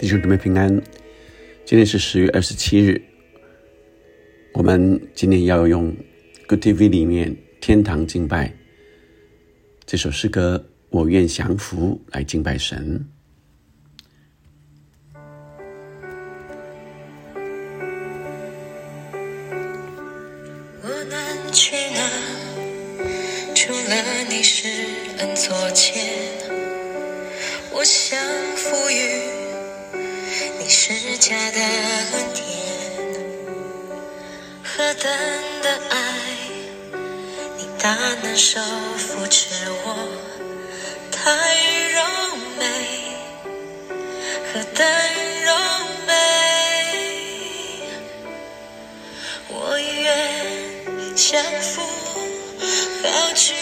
弟兄姊妹平安，今天是十月二十七日。我们今天要用 Good TV 里面《天堂敬拜》这首诗歌，我愿降服来敬拜神。我能去哪？除了你施恩座前，我降服于你施加的恩典。何等的爱，你大能手扶持我，太柔美，何等柔美。我愿降服，高举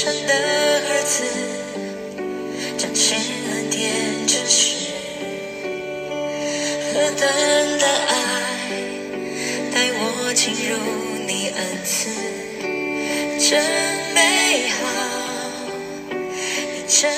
神的儿子彰显恩典真实，何等的爱带我进入你恩赐，真美好，真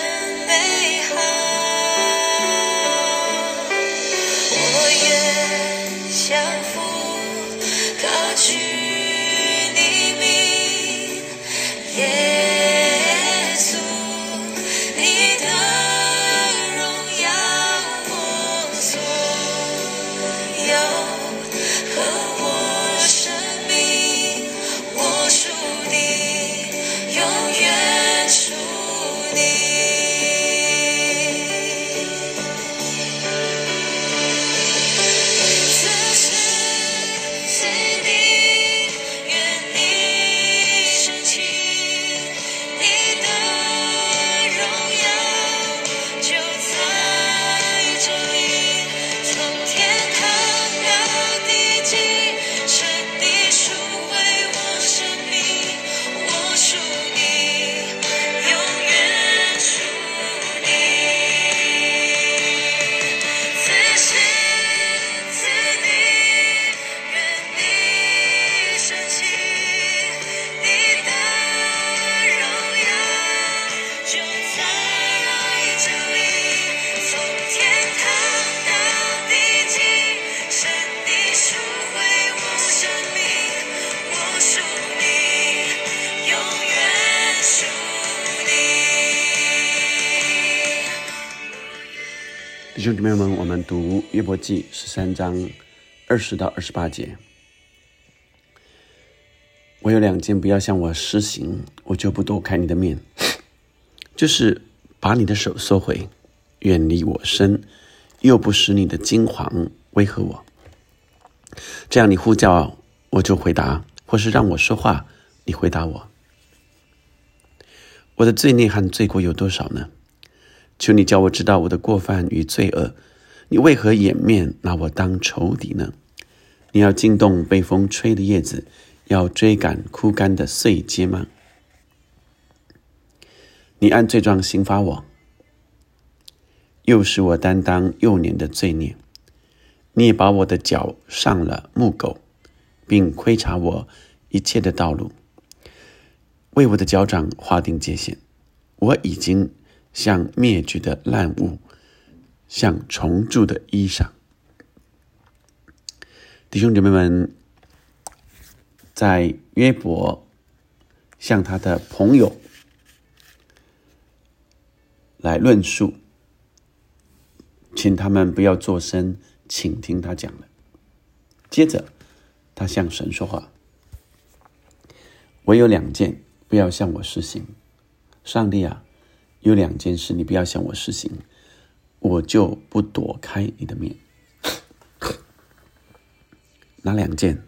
兄姊妹们，我们读约伯记十三章二十到二十八节。我有两件不要向我施行，我就不躲开你的面，就是把你的手收回，远离我身，又不使你的金黄威吓我。这样你呼叫，我就回答；或是让我说话，你回答我。我的罪孽和罪过有多少呢？求你叫我知道我的过犯与罪恶，你为何掩面拿我当仇敌呢？你要惊动被风吹的叶子，要追赶枯干的碎秸吗？你按罪状刑罚我，又使我担当幼年的罪孽。你也把我的脚上了木狗，并窥察我一切的道路，为我的脚掌划定界限。我已经像灭绝的烂物，像重铸的衣裳。弟兄姐妹们，在约伯向他的朋友来论述，请他们不要作声，请听他讲了。接着，他向神说话：“我有两件，不要向我施行。上帝啊，有两件事你不要向我施行，我就不躲开你的面。哪两件？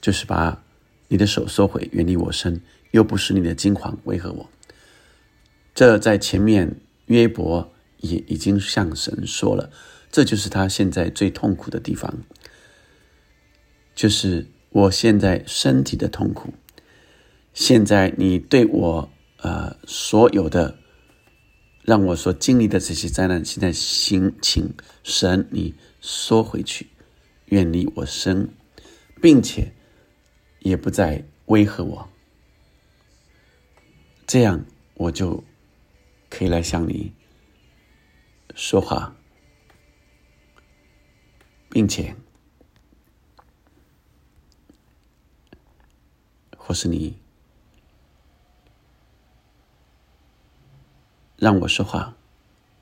就是把你的手收回，远离我身，又不是你的金黄为何我。这在前面约伯也已经向神说了，这就是他现在最痛苦的地方，就是我现在身体的痛苦。现在你对我呃所有的让我所经历的这些灾难，现在请请神你缩回去，远离我身，并且也不再威吓我，这样我就可以来向你说话，并且或是你。让我说话，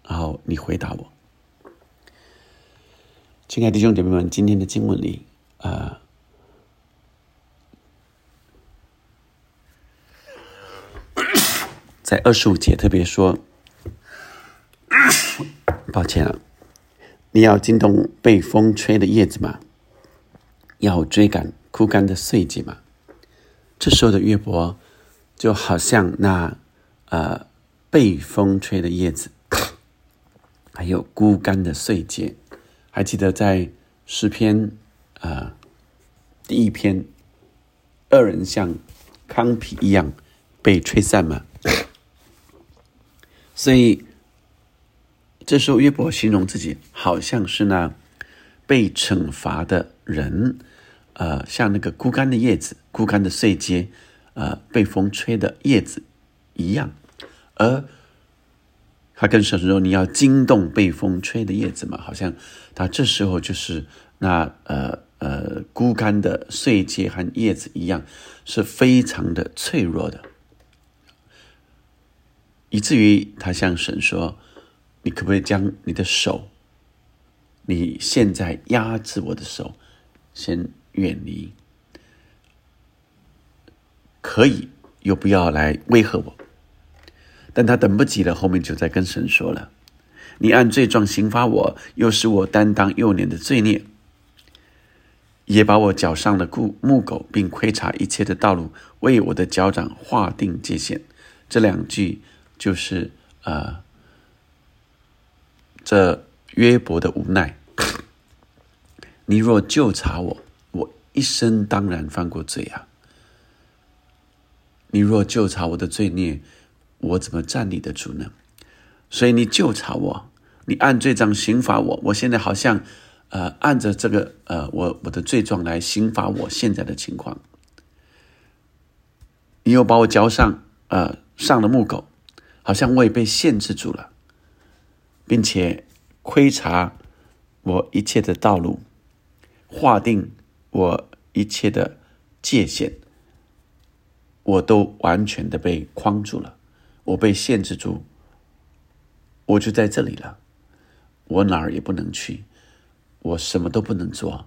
然后你回答我。亲爱的弟兄姐妹们，今天的经文里，啊，在二十五节特别说，抱歉了，你要惊动被风吹的叶子吗？要追赶枯干的碎秸吗？这时候的约伯，就好像那，呃。被风吹的叶子，还有枯干的碎秸，还记得在诗篇啊第一篇，二人像糠皮一样被吹散吗？所以这时候约伯形容自己好像是那被惩罚的人，呃，像那个枯干的叶子、枯干的碎秸，呃，被风吹的叶子一样。而他跟神说：“你要惊动被风吹的叶子嘛？好像他这时候就是那呃呃枯干的碎秸和叶子一样，是非常的脆弱的，以至于他向神说：‘你可不可以将你的手，你现在压制我的手，先远离？可以，又不要来威吓我。’”但他等不及了，后面就在跟神说了：“你按罪状刑罚我，又使我担当幼年的罪孽，也把我脚上的固木狗，并窥察一切的道路，为我的脚掌划定界限。”这两句就是呃，这约伯的无奈。你若就查我，我一生当然犯过罪啊！你若就查我的罪孽。我怎么站立得住呢？所以你就查我，你按罪状刑罚我。我现在好像，呃，按着这个呃，我我的罪状来刑罚我现在的情况。你又把我交上呃上了木狗，好像我也被限制住了，并且窥察我一切的道路，划定我一切的界限，我都完全的被框住了。我被限制住，我就在这里了，我哪儿也不能去，我什么都不能做，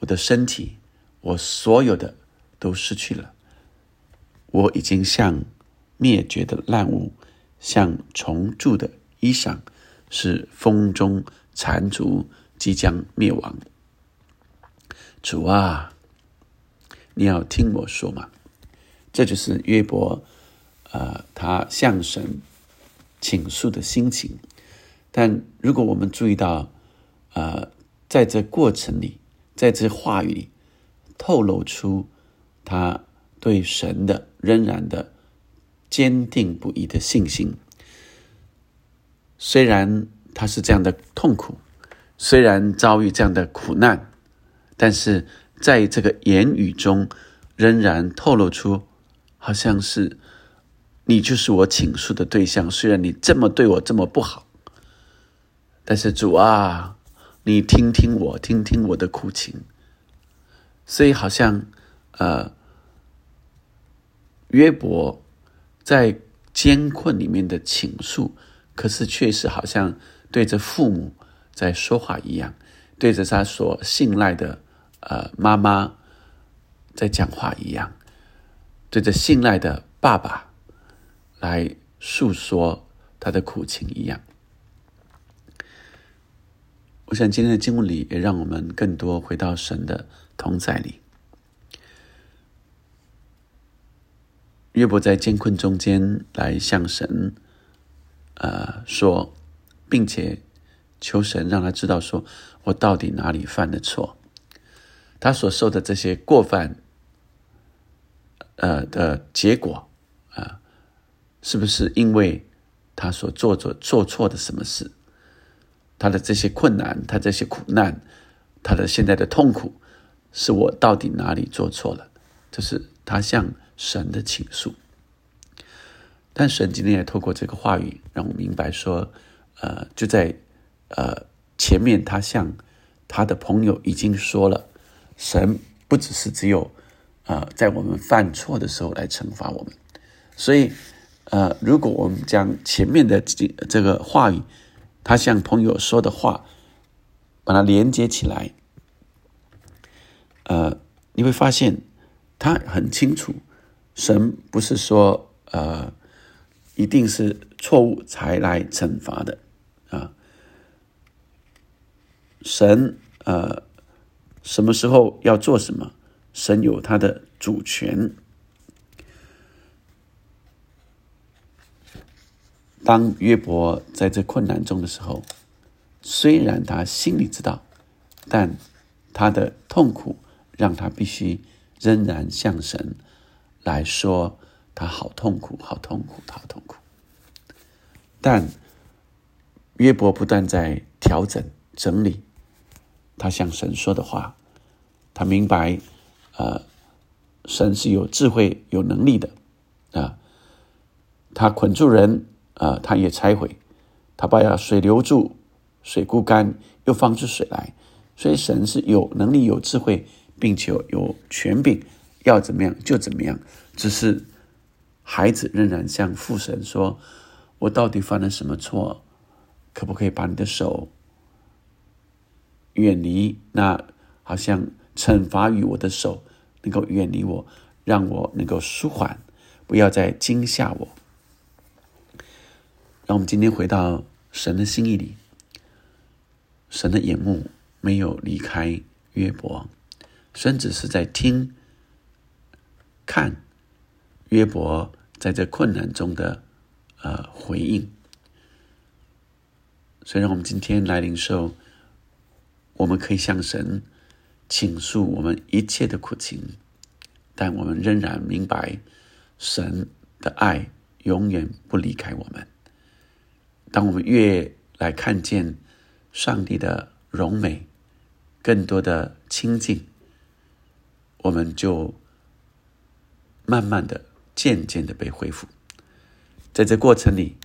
我的身体，我所有的都失去了，我已经像灭绝的烂物，像虫蛀的衣裳，是风中残烛，即将灭亡。主啊，你要听我说嘛，这就是约伯。呃，他向神倾诉的心情，但如果我们注意到，呃，在这过程里，在这话语里，透露出他对神的仍然的坚定不移的信心。虽然他是这样的痛苦，虽然遭遇这样的苦难，但是在这个言语中，仍然透露出好像是。你就是我倾诉的对象，虽然你这么对我这么不好，但是主啊，你听听我，听听我的苦情。所以好像，呃，约伯在艰困里面的倾诉，可是确实好像对着父母在说话一样，对着他所信赖的呃妈妈在讲话一样，对着信赖的爸爸。来诉说他的苦情一样。我想今天的经文里也让我们更多回到神的同在里。约伯在艰困中间来向神呃说，并且求神让他知道，说我到底哪里犯了错，他所受的这些过犯，呃的结果，是不是因为他所做做做错的什么事？他的这些困难，他这些苦难，他的现在的痛苦，是我到底哪里做错了？这是他向神的倾诉。但神今天也透过这个话语，让我明白说，呃，就在呃前面，他向他的朋友已经说了，神不只是只有呃在我们犯错的时候来惩罚我们，所以呃，如果我们将前面的这这个话语，他向朋友说的话，把它连接起来，呃，你会发现他很清楚，神不是说呃一定是错误才来惩罚的啊，神呃什么时候要做什么，神有他的主权。当约伯在这困难中的时候，虽然他心里知道，但他的痛苦让他必须仍然向神来说，他好痛苦，好痛苦，好痛苦。但约伯不断在调整、整理他向神说的话，他明白，呃，神是有智慧、有能力的，啊，他捆住人。啊，他也拆毁，他把水留住，水枯干，又放出水来。所以神是有能力、有智慧，并且有权柄，要怎么样就怎么样。只是孩子仍然向父神说：“我到底犯了什么错？可不可以把你的手远离？那好像惩罚于我的手，能够远离我，让我能够舒缓，不要再惊吓我。”让我们今天回到神的心意里，神的眼目没有离开约伯，神只是在听、看约伯在这困难中的呃回应。所以，让我们今天来领受，我们可以向神倾诉我们一切的苦情，但我们仍然明白神的爱永远不离开我们。当我们越来看见上帝的荣美，更多的亲近，我们就慢慢的、渐渐的被恢复。在这过程里，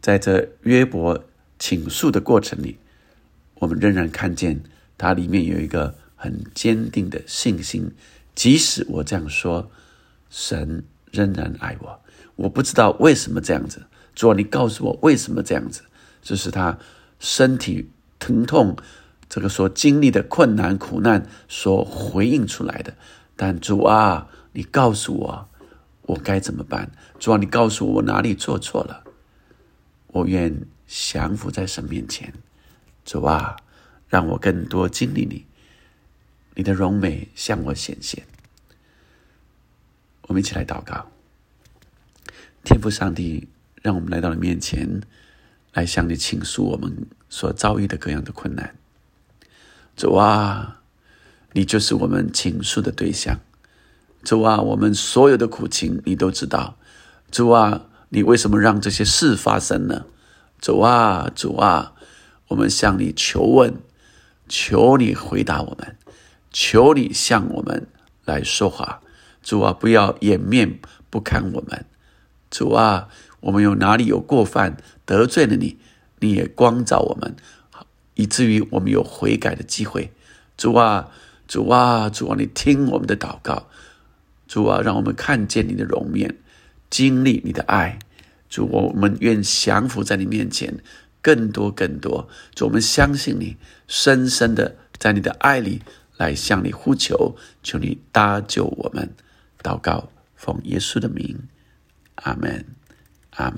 在这约伯倾诉的过程里，我们仍然看见它里面有一个很坚定的信心。即使我这样说，神仍然爱我。我不知道为什么这样子。主啊，你告诉我为什么这样子？这是他身体疼痛，这个所经历的困难苦难所回应出来的。但主啊，你告诉我，我该怎么办？主啊，你告诉我我哪里做错了？我愿降服在神面前。主啊，让我更多经历你，你的荣美向我显现。我们一起来祷告，天父上帝。让我们来到了面前，来向你倾诉我们所遭遇的各样的困难。主啊，你就是我们倾诉的对象。主啊，我们所有的苦情你都知道。主啊，你为什么让这些事发生呢？主啊，主啊，我们向你求问，求你回答我们，求你向我们来说话。主啊，不要掩面不看我们。主啊。我们有哪里有过犯得罪了你，你也光照我们，以至于我们有悔改的机会。主啊，主啊，主啊，你听我们的祷告。主啊，让我们看见你的容面，经历你的爱。主，我们愿降服在你面前，更多更多。主，我们相信你，深深的在你的爱里来向你呼求，求你搭救我们。祷告，奉耶稣的名，阿门。阿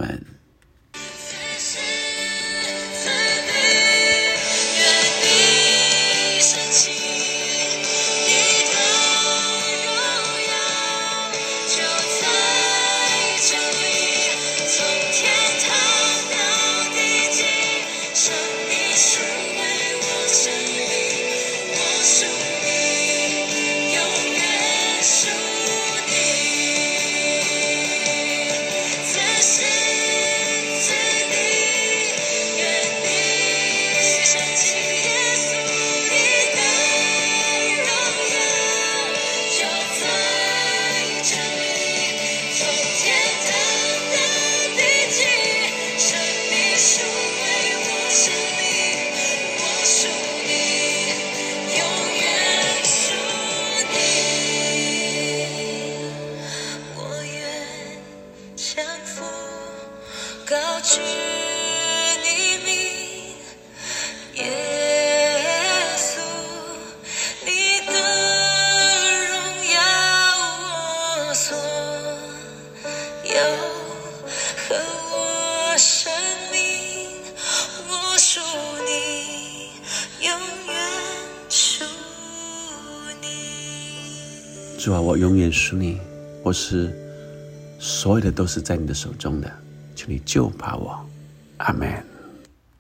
啊，我永远属你，我是所有的都是在你的手中的，请你救把我，阿门。